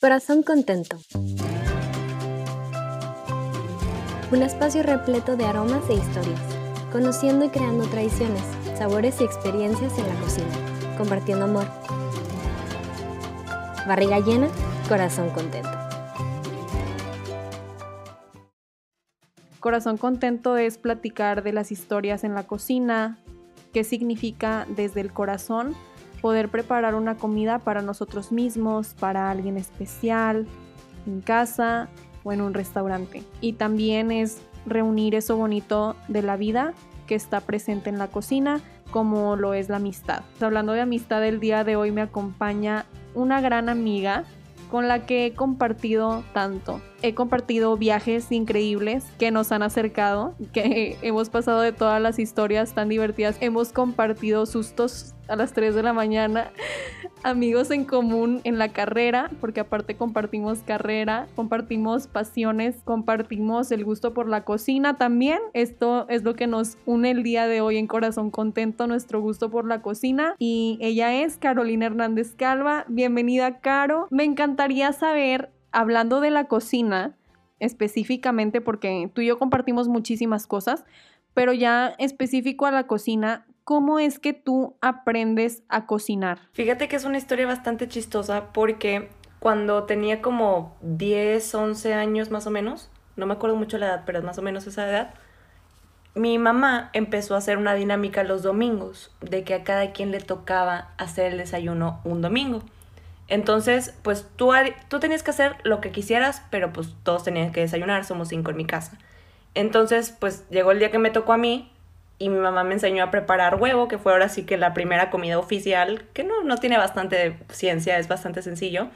Corazón Contento. Un espacio repleto de aromas e historias, conociendo y creando tradiciones, sabores y experiencias en la cocina, compartiendo amor. Barriga llena, corazón contento. Corazón contento es platicar de las historias en la cocina, qué significa desde el corazón poder preparar una comida para nosotros mismos, para alguien especial, en casa o en un restaurante. Y también es reunir eso bonito de la vida que está presente en la cocina, como lo es la amistad. Hablando de amistad, el día de hoy me acompaña una gran amiga con la que he compartido tanto. He compartido viajes increíbles que nos han acercado, que hemos pasado de todas las historias tan divertidas. Hemos compartido sustos a las 3 de la mañana, amigos en común en la carrera, porque aparte compartimos carrera, compartimos pasiones, compartimos el gusto por la cocina también. Esto es lo que nos une el día de hoy en Corazón Contento, nuestro gusto por la cocina. Y ella es Carolina Hernández Calva. Bienvenida, Caro. Me encantaría saber, hablando de la cocina, específicamente porque tú y yo compartimos muchísimas cosas, pero ya específico a la cocina, ¿cómo es que tú aprendes a cocinar? Fíjate que es una historia bastante chistosa porque cuando tenía como 10, 11 años más o menos, no me acuerdo mucho la edad, pero es más o menos esa edad, mi mamá empezó a hacer una dinámica los domingos, de que a cada quien le tocaba hacer el desayuno un domingo. Entonces, pues tú, tú tenías que hacer lo que quisieras, pero pues todos tenían que desayunar, somos cinco en mi casa. Entonces, pues llegó el día que me tocó a mí y mi mamá me enseñó a preparar huevo, que fue ahora sí que la primera comida oficial, que no, no tiene bastante ciencia, es bastante sencillo,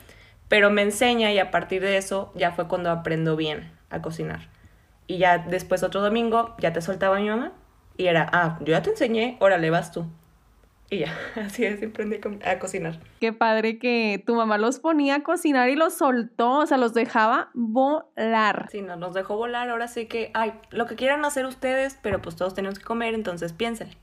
pero me enseña y a partir de eso ya fue cuando aprendo bien a cocinar. Y ya después otro domingo ya te soltaba mi mamá y era, ah, yo ya te enseñé, órale, vas tú. Y ya, así es, aprendí a cocinar. Qué padre que tu mamá los ponía a cocinar y los soltó, o sea, los dejaba volar. Sí, no, nos dejó volar, ahora sí que, ay, lo que quieran hacer ustedes, pero pues todos tenemos que comer, entonces piénsenle.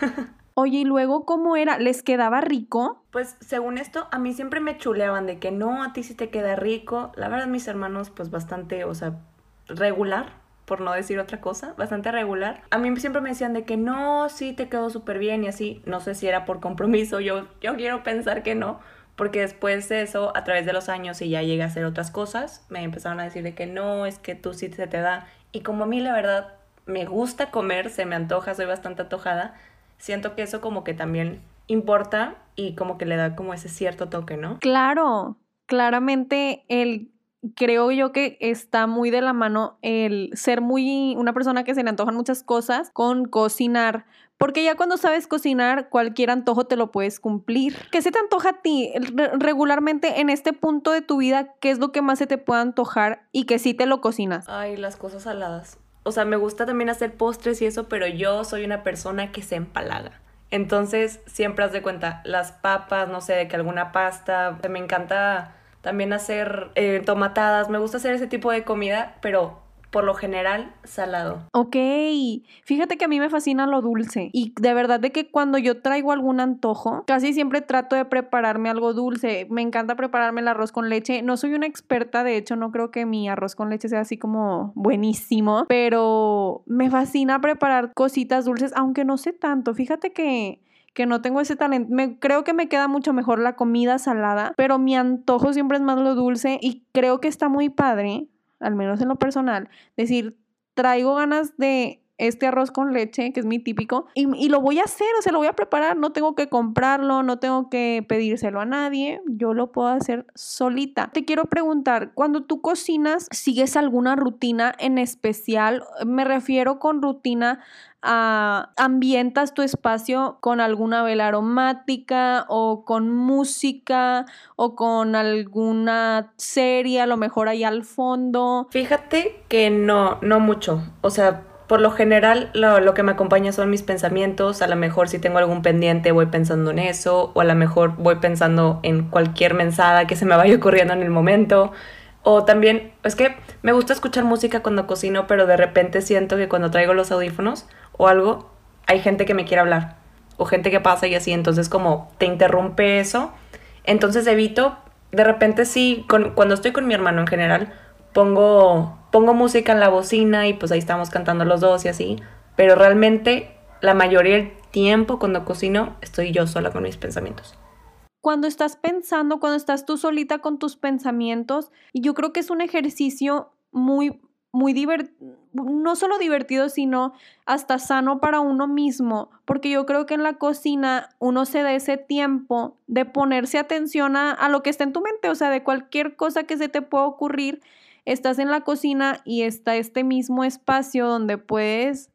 Oye, ¿y luego cómo era? ¿Les quedaba rico? Pues según esto, a mí siempre me chuleaban de que no, a ti sí te queda rico. La verdad, mis hermanos, pues bastante, o sea, regular por no decir otra cosa, bastante regular. A mí siempre me decían de que no, sí te quedó súper bien y así. No sé si era por compromiso, yo, yo quiero pensar que no, porque después de eso, a través de los años y ya llegué a hacer otras cosas, me empezaron a decir de que no, es que tú sí se te da. Y como a mí la verdad me gusta comer, se me antoja, soy bastante antojada, siento que eso como que también importa y como que le da como ese cierto toque, ¿no? Claro, claramente el creo yo que está muy de la mano el ser muy una persona que se le antojan muchas cosas con cocinar. Porque ya cuando sabes cocinar, cualquier antojo te lo puedes cumplir. ¿Qué se te antoja a ti regularmente en este punto de tu vida? ¿Qué es lo que más se te puede antojar y que sí te lo cocinas? Ay, las cosas saladas. O sea, me gusta también hacer postres y eso, pero yo soy una persona que se empalaga. Entonces, siempre haz de cuenta, las papas, no sé, de que alguna pasta, me encanta también hacer eh, tomatadas, me gusta hacer ese tipo de comida, pero por lo general salado. Ok, fíjate que a mí me fascina lo dulce y de verdad de que cuando yo traigo algún antojo, casi siempre trato de prepararme algo dulce. Me encanta prepararme el arroz con leche. No soy una experta, de hecho no creo que mi arroz con leche sea así como buenísimo, pero me fascina preparar cositas dulces, aunque no sé tanto. Fíjate que que no tengo ese talento. Me, creo que me queda mucho mejor la comida salada, pero mi antojo siempre es más lo dulce y creo que está muy padre, al menos en lo personal, decir, traigo ganas de este arroz con leche, que es mi típico, y, y, lo voy a hacer, o sea, lo voy a preparar, no tengo que comprarlo, no tengo que pedírselo a nadie, yo lo puedo hacer solita. Te quiero preguntar, cuando tú cocinas, ¿sigues alguna rutina en especial? Me refiero con rutina ambientas tu espacio con alguna vela aromática o con música o con alguna serie, a lo mejor ahí al fondo. Fíjate que no, no mucho. O sea, por lo general lo, lo, que me acompaña son mis pensamientos, a lo mejor si tengo algún pendiente voy pensando en eso, o a lo mejor voy pensando en cualquier mensada que se me vaya ocurriendo en el momento, o también, es que me gusta escuchar música cuando cocino, pero de repente siento que cuando traigo los audífonos o algo, hay gente que me quiere hablar o gente que pasa y así, entonces como te interrumpe eso, entonces evito de repente sí, cuando estoy con mi hermano en general, pongo, pongo música en la bocina y pues ahí estamos cantando los dos y así, pero realmente la mayoría del tiempo cuando cocino estoy yo sola con mis pensamientos. Cuando estás pensando, cuando estás tú solita con tus pensamientos, y yo creo que es un ejercicio muy, muy divertido, no solo divertido, sino hasta sano para uno mismo, porque yo creo que en la cocina uno se da ese tiempo de ponerse atención a, a lo que está en tu mente, o sea, de cualquier cosa que se te pueda ocurrir estás en la cocina y está este mismo espacio donde puedes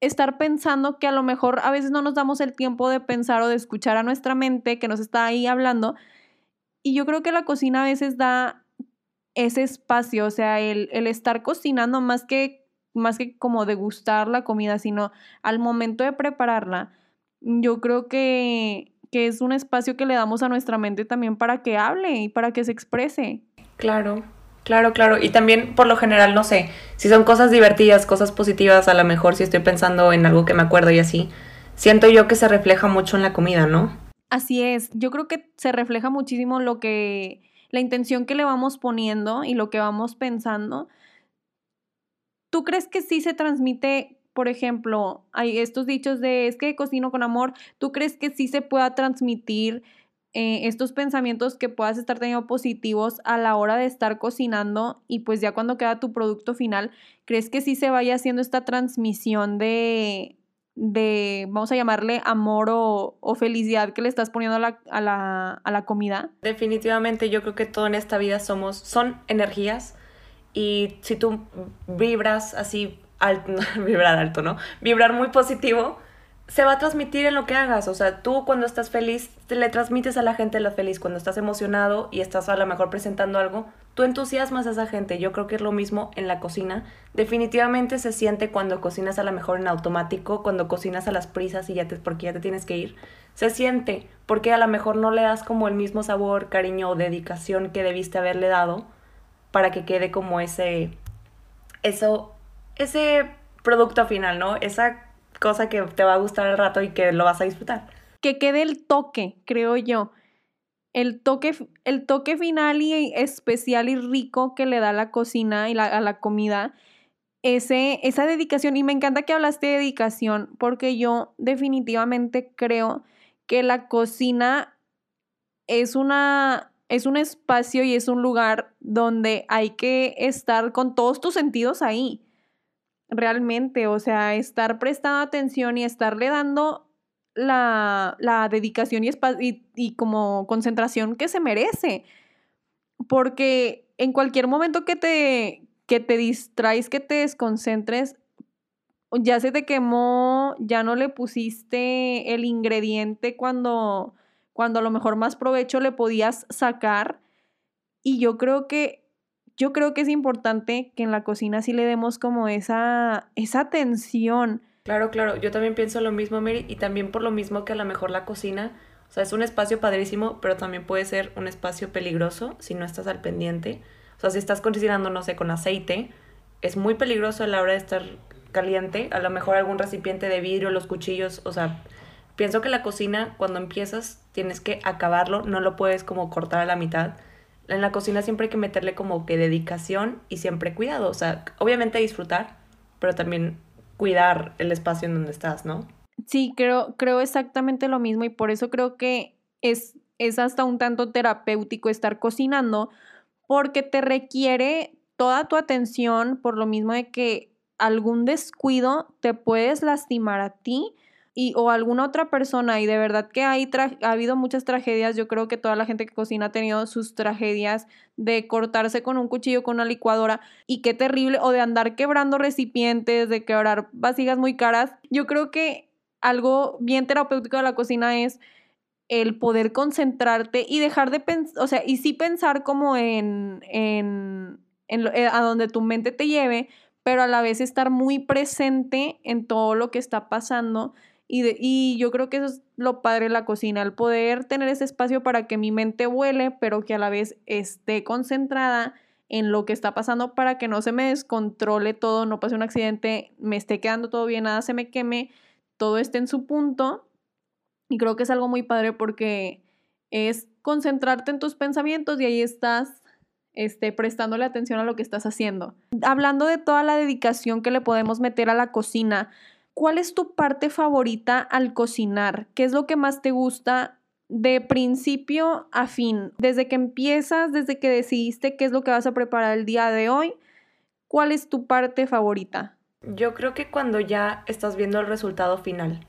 estar pensando que a lo mejor a veces no nos damos el tiempo de pensar o de escuchar a nuestra mente que nos está ahí hablando. Y yo creo que la cocina a veces da ese espacio, o sea, el, estar cocinando más que, más que como degustar la comida, sino al momento de prepararla, yo creo que, que es un espacio que le damos a nuestra mente también para que hable y para que se exprese. Claro, Claro, claro. Y también, por lo general, no sé, si son cosas divertidas, cosas positivas, a lo mejor si estoy pensando en algo que me acuerdo y así, siento yo que se refleja mucho en la comida, ¿no? Así es. Yo creo que se refleja muchísimo lo que, la intención que le vamos poniendo y lo que vamos pensando. ¿Tú crees que sí se transmite, por ejemplo, hay estos dichos de es que cocino con amor? ¿Tú crees que sí se pueda transmitir eh, estos pensamientos que puedas estar teniendo positivos a la hora de estar cocinando y pues ya cuando queda tu producto final, ¿crees que sí se vaya haciendo esta transmisión de, de vamos a llamarle amor o, felicidad que le estás poniendo a la, a, la, a la comida? Definitivamente yo creo que todo en esta vida somos, son energías y si tú vibras así, alto, vibrar alto, ¿no? Vibrar muy positivo, se va a transmitir en lo que hagas. O sea, tú cuando estás feliz, te le transmites a la gente lo feliz. Cuando estás emocionado y estás a lo mejor presentando algo, tú entusiasmas a esa gente. Yo creo que es lo mismo en la cocina. Definitivamente se siente cuando cocinas a lo mejor en automático, cuando cocinas a las prisas y ya te, porque ya te tienes que ir. Se siente porque a lo mejor no le das como el mismo sabor, cariño o dedicación que debiste haberle dado para que quede como ese, eso, ese producto final, ¿no? Esa cosa que te va a gustar al rato y que lo vas a disfrutar. Que quede el toque, creo yo. El toque, el toque final y especial y rico que le da la cocina y a la comida. Ese, esa dedicación. Y me encanta que hablaste de dedicación, porque yo definitivamente creo que la cocina es una es un espacio y es un lugar donde hay que estar con todos tus sentidos ahí realmente, o sea, estar prestando atención y estarle dando la, dedicación y, y, y como concentración que se merece. Porque en cualquier momento que te, que te distraes, que te desconcentres, ya se te quemó, ya no le pusiste el ingrediente cuando, cuando a lo mejor más provecho le podías sacar. Y yo creo que yo creo que es importante que en la cocina sí le demos como esa, esa atención. Claro, claro, yo también pienso lo mismo, Mary, y también por lo mismo que a lo mejor la cocina, o sea, es un espacio padrísimo, pero también puede ser un espacio peligroso si no estás al pendiente. O sea, si estás cocinando, no sé, con aceite, es muy peligroso a la hora de estar caliente, a lo mejor algún recipiente de vidrio, los cuchillos, o sea, pienso que la cocina cuando empiezas tienes que acabarlo, no lo puedes como cortar a la mitad en la cocina siempre hay que meterle como que dedicación y siempre cuidado. O sea, obviamente disfrutar, pero también cuidar el espacio en donde estás, ¿no? Sí, creo, creo exactamente lo mismo y por eso creo que es, es hasta un tanto terapéutico estar cocinando porque te requiere toda tu atención por lo mismo de que algún descuido te puedes lastimar a ti y, o alguna otra persona y de verdad que hay ha habido muchas tragedias, yo creo que toda la gente que cocina ha tenido sus tragedias de cortarse con un cuchillo, con una licuadora y qué terrible, o de andar quebrando recipientes, de quebrar vasijas muy caras. Yo creo que algo bien terapéutico de la cocina es el poder concentrarte y dejar de pensar, o sea, y sí pensar como en, en, en eh, a donde tu mente te lleve, pero a la vez estar muy presente en todo lo que está pasando y, yo creo que eso es lo padre de la cocina, el poder tener ese espacio para que mi mente vuele, pero que a la vez esté concentrada en lo que está pasando para que no se me descontrole todo, no pase un accidente, me esté quedando todo bien, nada se me queme, todo esté en su punto. Y creo que es algo muy padre porque es concentrarte en tus pensamientos y ahí estás este, prestándole atención a lo que estás haciendo. Hablando de toda la dedicación que le podemos meter a la cocina, ¿cuál es tu parte favorita al cocinar? ¿Qué es lo que más te gusta de principio a fin? Desde que empiezas, desde que decidiste qué es lo que vas a preparar el día de hoy, ¿cuál es tu parte favorita? Yo creo que cuando ya estás viendo el resultado final.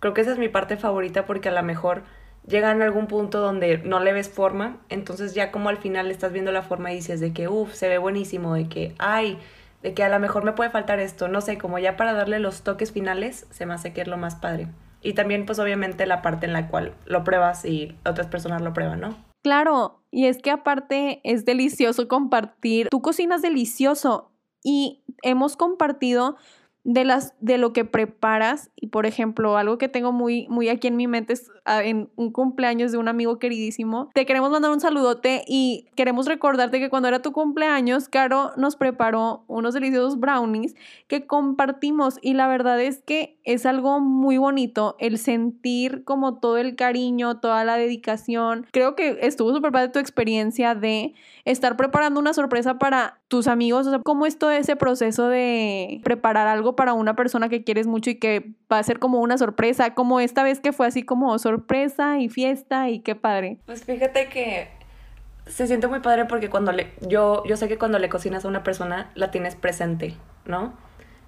Creo que esa es mi parte favorita porque a lo mejor llegan a algún punto donde no le ves forma, entonces ya como al final estás viendo la forma y dices de que, uff, se ve buenísimo, de que, ay, de que a lo mejor me puede faltar esto, no sé, como ya para darle los toques finales, se me hace que es lo más padre. Y también pues obviamente la parte en la cual lo pruebas y otras personas lo prueban, ¿no? Claro, y es que aparte es delicioso compartir, tú cocinas delicioso y hemos compartido de, las, de lo que preparas. Y por ejemplo, algo que tengo muy, muy aquí en mi mente es en un cumpleaños de un amigo queridísimo. Te queremos mandar un saludote y queremos recordarte que cuando era tu cumpleaños, Caro nos preparó unos deliciosos brownies que compartimos. Y la verdad es que es algo muy bonito el sentir como todo el cariño, toda la dedicación. Creo que estuvo súper padre tu experiencia de estar preparando una sorpresa para tus amigos. O sea, ¿cómo es todo ese proceso de preparar algo para una persona que quieres mucho y que va a ser como una sorpresa, como esta vez que fue así como sorpresa y fiesta y qué padre. Pues fíjate que se siente muy padre porque cuando le, yo, yo sé que cuando le cocinas a una persona la tienes presente, ¿no?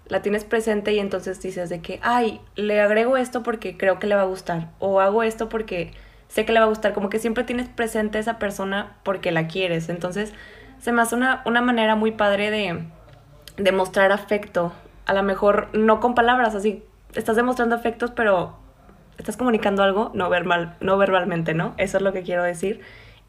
La tienes presente y entonces dices de que, ay, le agrego esto porque creo que le va a gustar, o hago esto porque sé que le va a gustar, como que siempre tienes presente a esa persona porque la quieres, entonces se me hace una, una manera muy padre de, de mostrar afecto a lo mejor no con palabras, así estás demostrando afectos, pero estás comunicando algo no, verbal, no verbalmente, ¿no? Eso es lo que quiero decir.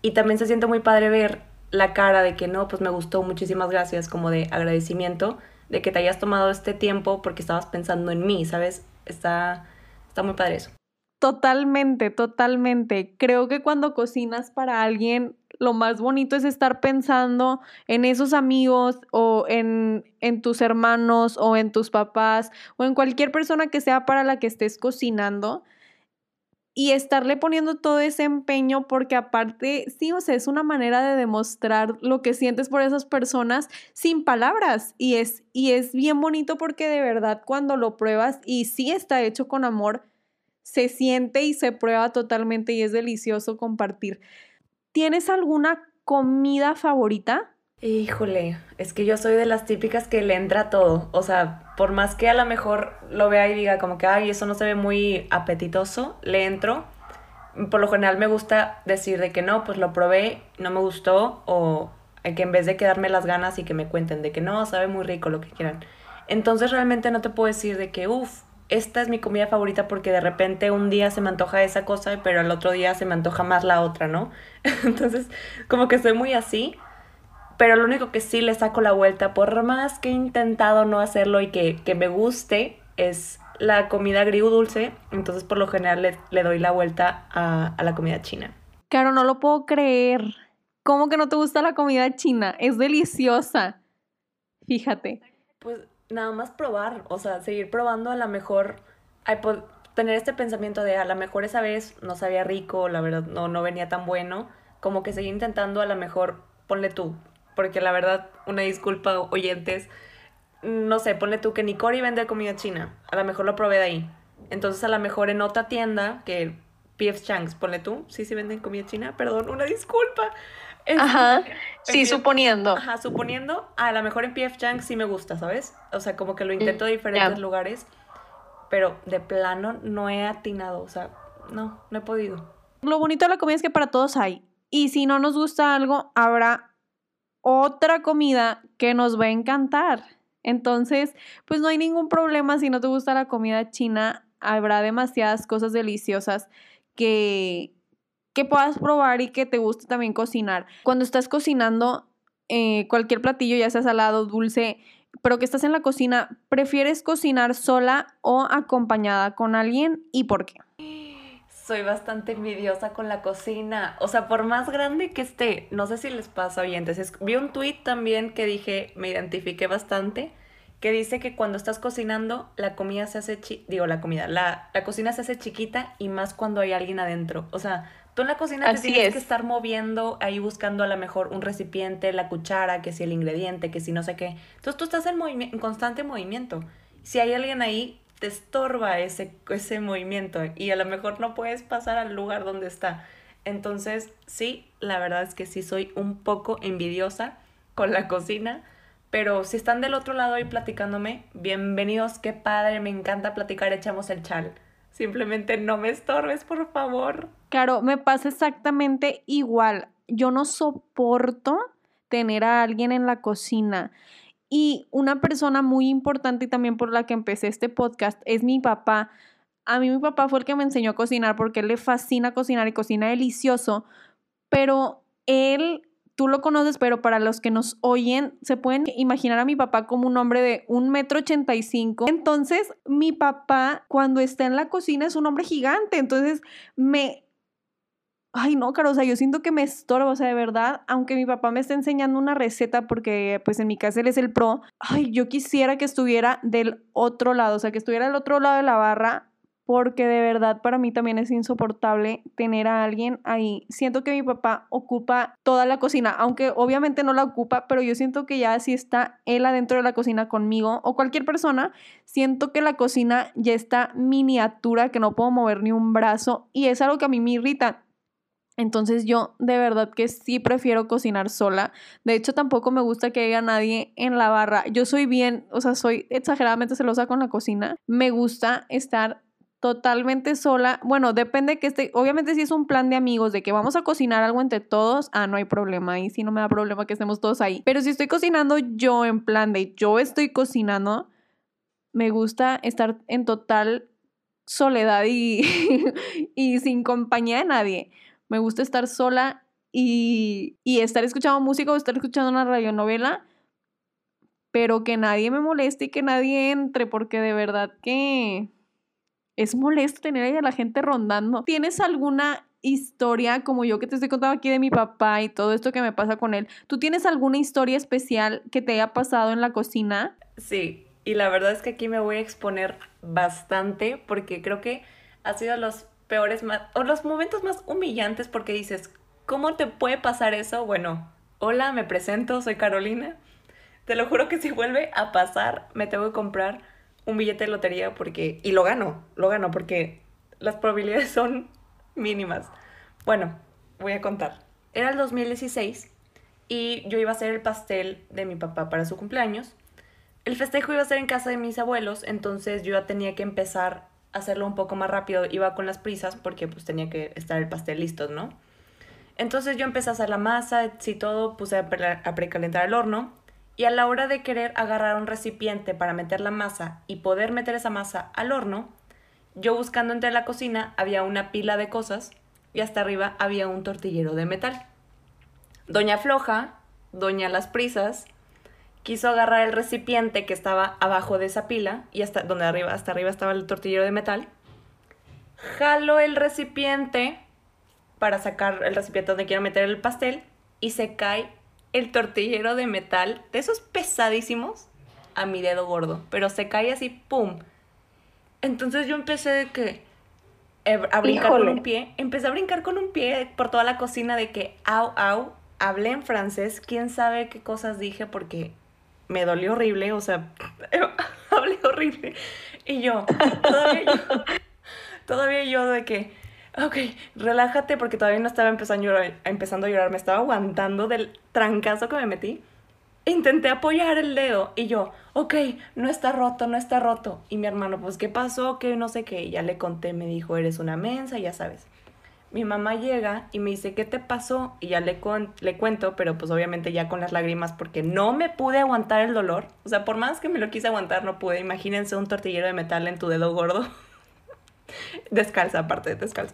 Y también se siente muy padre ver la cara de que no, pues me gustó, muchísimas gracias, como de agradecimiento de que te hayas tomado este tiempo porque estabas pensando en mí, ¿sabes? Está, está muy padre eso. Totalmente, totalmente. Creo que cuando cocinas para alguien, lo más bonito es estar pensando en esos amigos o en, en, tus hermanos o en tus papás o en cualquier persona que sea para la que estés cocinando y estarle poniendo todo ese empeño porque aparte, sí, o sea, es una manera de demostrar lo que sientes por esas personas sin palabras y es, y es bien bonito porque de verdad cuando lo pruebas y sí está hecho con amor, se siente y se prueba totalmente y es delicioso compartir. ¿Tienes alguna comida favorita? Híjole, es que yo soy de las típicas que le entra todo. O sea, por más que a lo mejor lo vea y diga como que, ay, eso no se ve muy apetitoso, le entro. Por lo general me gusta decir de que no, pues lo probé, no me gustó, o que en vez de quedarme las ganas y que me cuenten de que no, sabe muy rico, lo que quieran. Entonces realmente no te puedo decir de que, uff, esta es mi comida favorita porque de repente un día se me antoja esa cosa, pero al otro día se me antoja más la otra, ¿no? Entonces, como que soy muy así, pero lo único que sí le saco la vuelta, por más que he intentado no hacerlo y que, me guste, es la comida dulce entonces por lo general le, doy la vuelta a, a la comida china. Claro, no lo puedo creer. ¿Cómo que no te gusta la comida china? Es deliciosa. Fíjate. Pues nada más probar, o sea, seguir probando a lo mejor, tener este pensamiento de a lo mejor esa vez no sabía rico, la verdad no, no venía tan bueno, como que seguir intentando a lo mejor, ponle tú, porque la verdad, una disculpa, oyentes, no sé, ponle tú que Nicori vende comida china, a lo mejor lo probé de ahí. Entonces a lo mejor en otra tienda, que PF Chang's, ponle tú, sí, sí venden comida china, perdón, una disculpa. Ajá. Sí, suponiendo. Ajá, suponiendo, a lo mejor en PF Chang sí me gusta, ¿sabes? O sea, como que lo intento en mm, diferentes lugares, pero de plano no he atinado, o sea, no, no he podido. Lo bonito de la comida es que para todos hay. Y si no nos gusta algo, habrá otra comida que nos va a encantar. Entonces, pues no hay ningún problema si no te gusta la comida china. Habrá demasiadas cosas deliciosas que, que puedas probar y que te guste también cocinar. Cuando estás cocinando eh, cualquier platillo, ya sea salado, dulce, pero que estás en la cocina, ¿prefieres cocinar sola o acompañada con alguien y por qué? Soy bastante envidiosa con la cocina. O sea, por más grande que esté, no sé si les pasa oyentes. vi un tweet también que dije, me identifiqué bastante, que dice que cuando estás cocinando, la comida se hace, digo, la comida, la, la cocina se hace chiquita y más cuando hay alguien adentro. O sea, Tú en la cocina te tienes que estar moviendo ahí buscando a lo mejor un recipiente, la cuchara, que si el ingrediente, que si no sé qué. Entonces tú estás en, en constante movimiento. Si hay alguien ahí, te estorba ese, ese movimiento y a lo mejor no puedes pasar al lugar donde está. Entonces, sí, la verdad es que sí soy un poco envidiosa con la cocina, pero si están del otro lado ahí platicándome, bienvenidos, qué padre, me encanta platicar, echamos el chal. Simplemente no me estorbes, por favor. Claro, me pasa exactamente igual. Yo no soporto tener a alguien en la cocina. Y una persona muy importante y también por la que empecé este podcast es mi papá. A mí mi papá fue el que me enseñó a cocinar porque él le fascina cocinar y cocina delicioso, pero él tú lo conoces, pero para los que nos oyen, se pueden imaginar a mi papá como un hombre de un metro ochenta y cinco. Entonces, mi papá, cuando está en la cocina, es un hombre gigante. Entonces, me. Ay, no, caro, o sea, yo siento que me estorba, o sea, de verdad, aunque mi papá me esté enseñando una receta, porque pues en mi casa él es el pro, ay, yo quisiera que estuviera del otro lado, o sea, que estuviera del otro lado de la barra porque de verdad para mí también es insoportable tener a alguien ahí. Siento que mi papá ocupa toda la cocina, aunque obviamente no la ocupa, pero yo siento que ya si está él adentro de la cocina conmigo o cualquier persona, siento que la cocina ya está miniatura, que no puedo mover ni un brazo y es algo que a mí me irrita. Entonces yo de verdad que sí prefiero cocinar sola. De hecho tampoco me gusta que haya nadie en la barra. Yo soy bien, o sea, soy exageradamente celosa con la cocina. Me gusta estar totalmente sola. Bueno, depende que esté, obviamente si es un plan de amigos de que vamos a cocinar algo entre todos, ah, no hay problema, y si no me da problema que estemos todos ahí. Pero si estoy cocinando yo en plan de yo estoy cocinando, me gusta estar en total soledad y, y sin compañía de nadie. Me gusta estar sola y, y estar escuchando música o estar escuchando una radionovela, pero que nadie me moleste y que nadie entre, porque de verdad que es molesto tener ahí a la gente rondando. ¿Tienes alguna historia como yo que te estoy contando aquí de mi papá y todo esto que me pasa con él? ¿Tú tienes alguna historia especial que te haya pasado en la cocina? Sí, y la verdad es que aquí me voy a exponer bastante porque creo que ha sido los peores o los momentos más humillantes porque dices, ¿cómo te puede pasar eso? Bueno, hola, me presento, soy Carolina. Te lo juro que si vuelve a pasar, me tengo que comprar un billete de lotería porque... Y lo gano, lo gano porque las probabilidades son mínimas. Bueno, voy a contar. Era el 2016 y yo iba a hacer el pastel de mi papá para su cumpleaños. El festejo iba a ser en casa de mis abuelos, entonces yo ya tenía que empezar hacerlo un poco más rápido. Iba con las prisas porque pues tenía que estar el pastel listo, ¿no? Entonces yo empecé a hacer la masa, y todo, puse a, a precalentar el horno y a la hora de querer agarrar un recipiente para meter la masa y poder meter esa masa al horno, yo buscando entre la cocina había una pila de cosas y hasta arriba había un tortillero de metal. Doña Floja, Doña Las Prisas, quiso agarrar el recipiente que estaba abajo de esa pila y hasta donde arriba, hasta arriba estaba el tortillero de metal. Jalo el recipiente para sacar el recipiente donde quiero meter el pastel y se cae el tortillero de metal, de esos pesadísimos, a mi dedo gordo, pero se cae así, ¡pum! Entonces yo empecé de que eh, a brincar con un pie, empecé a brincar con un pie por toda la cocina de que, au, au, hablé en francés, quién sabe qué cosas dije porque me dolió horrible, o sea, hablé horrible. Y yo, todavía yo, todavía yo de que, ok, relájate porque todavía no estaba empezando a, llorar, empezando a me estaba aguantando del trancazo que me metí. Intenté apoyar el dedo y yo, ok, no está roto, no está roto. Y mi hermano, pues, ¿qué pasó? Que no sé qué. ya le conté, me dijo, eres una mensa, ya sabes. Mi mamá llega y me dice, ¿qué te pasó? Y ya le, le cuento, pero pues obviamente ya con las lágrimas porque no me pude aguantar el dolor. O sea, por más que me lo quise aguantar, no pude. Imagínense un tortillero de metal en tu dedo gordo. descalza, aparte de descalza.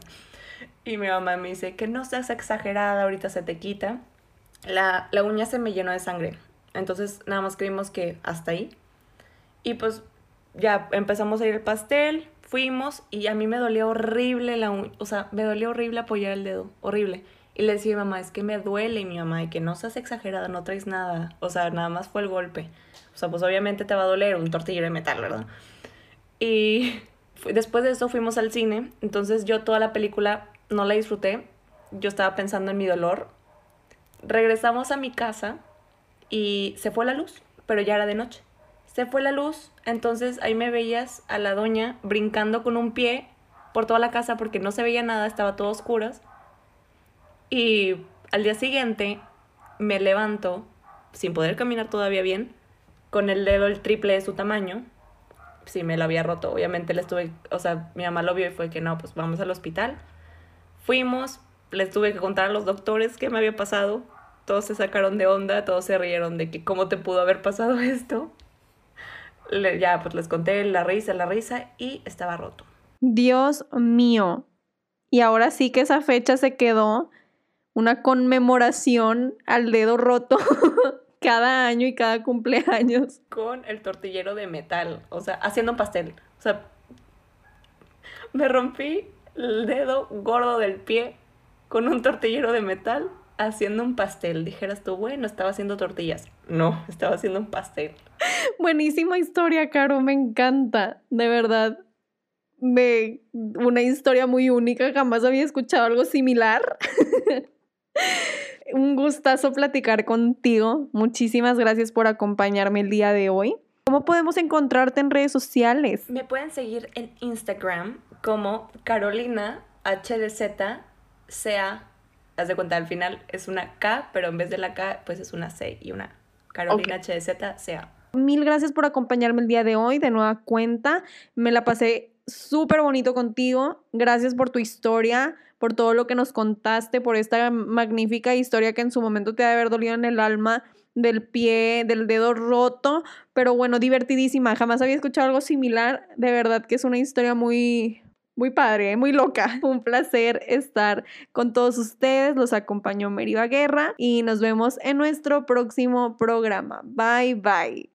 Y mi mamá me dice que no seas exagerada, ahorita se te quita. La, la uña se me llenó de sangre. Entonces nada más creímos que hasta ahí. Y pues ya empezamos a ir al pastel, fuimos y a mí me dolía horrible la uña, o sea, me dolía horrible apoyar el dedo, horrible. Y le decía a mi mamá, es que me duele y mi mamá, y que no seas exagerada, no traes nada, o sea, nada más fue el golpe. O sea, pues obviamente te va a doler un tortillero de metal, ¿verdad? Y después de eso fuimos al cine, entonces yo toda la película no la disfruté yo estaba pensando en mi dolor. Regresamos a mi casa y se fue la luz, pero ya era de noche. Se fue la luz, entonces ahí me veías a la doña brincando con un pie por toda la casa porque no se veía nada, estaba todo oscuro. Y al día siguiente me levanto sin poder caminar todavía bien, con el dedo el triple de su tamaño. Sí, me lo había roto. Obviamente le estuve, o sea, mi mamá lo vio y fue que no, pues vamos al hospital. Fuimos, les tuve que contar a los doctores qué me había pasado. Todos se sacaron de onda, todos se rieron de que cómo te pudo haber pasado esto. Ya, pues les conté la risa, la risa y estaba roto. Dios mío. Y ahora sí que esa fecha se quedó una conmemoración al dedo roto cada año y cada cumpleaños. Con el tortillero de metal, o sea, haciendo un pastel. O sea, me rompí el dedo gordo del pie con un tortillero de metal haciendo un pastel. Dijeras tú, bueno, estaba haciendo tortillas. No, estaba haciendo un pastel. Buenísima historia, Caro, me encanta, de verdad. Me, una historia muy única, jamás había escuchado algo similar. Un gustazo platicar contigo. Muchísimas gracias por acompañarme el día de hoy. ¿Cómo podemos encontrarte en redes sociales? Me pueden seguir en Instagram como Carolina HDZ CA. Haz de cuenta, al final es una K, pero en vez de la K, pues es una C y una Carolina HDZ CA. Mil gracias por acompañarme el día de hoy de nueva cuenta. Me la pasé súper bonito contigo. Gracias por tu historia, por todo lo que nos contaste, por esta magnífica historia que en su momento te ha de haber dolido en el alma del pie, del dedo roto, pero bueno, divertidísima. Jamás había escuchado algo similar. De verdad que es una historia muy, muy padre, muy loca. Un placer estar con todos ustedes. Los acompañó Meriva Guerra y nos vemos en nuestro próximo programa. Bye bye.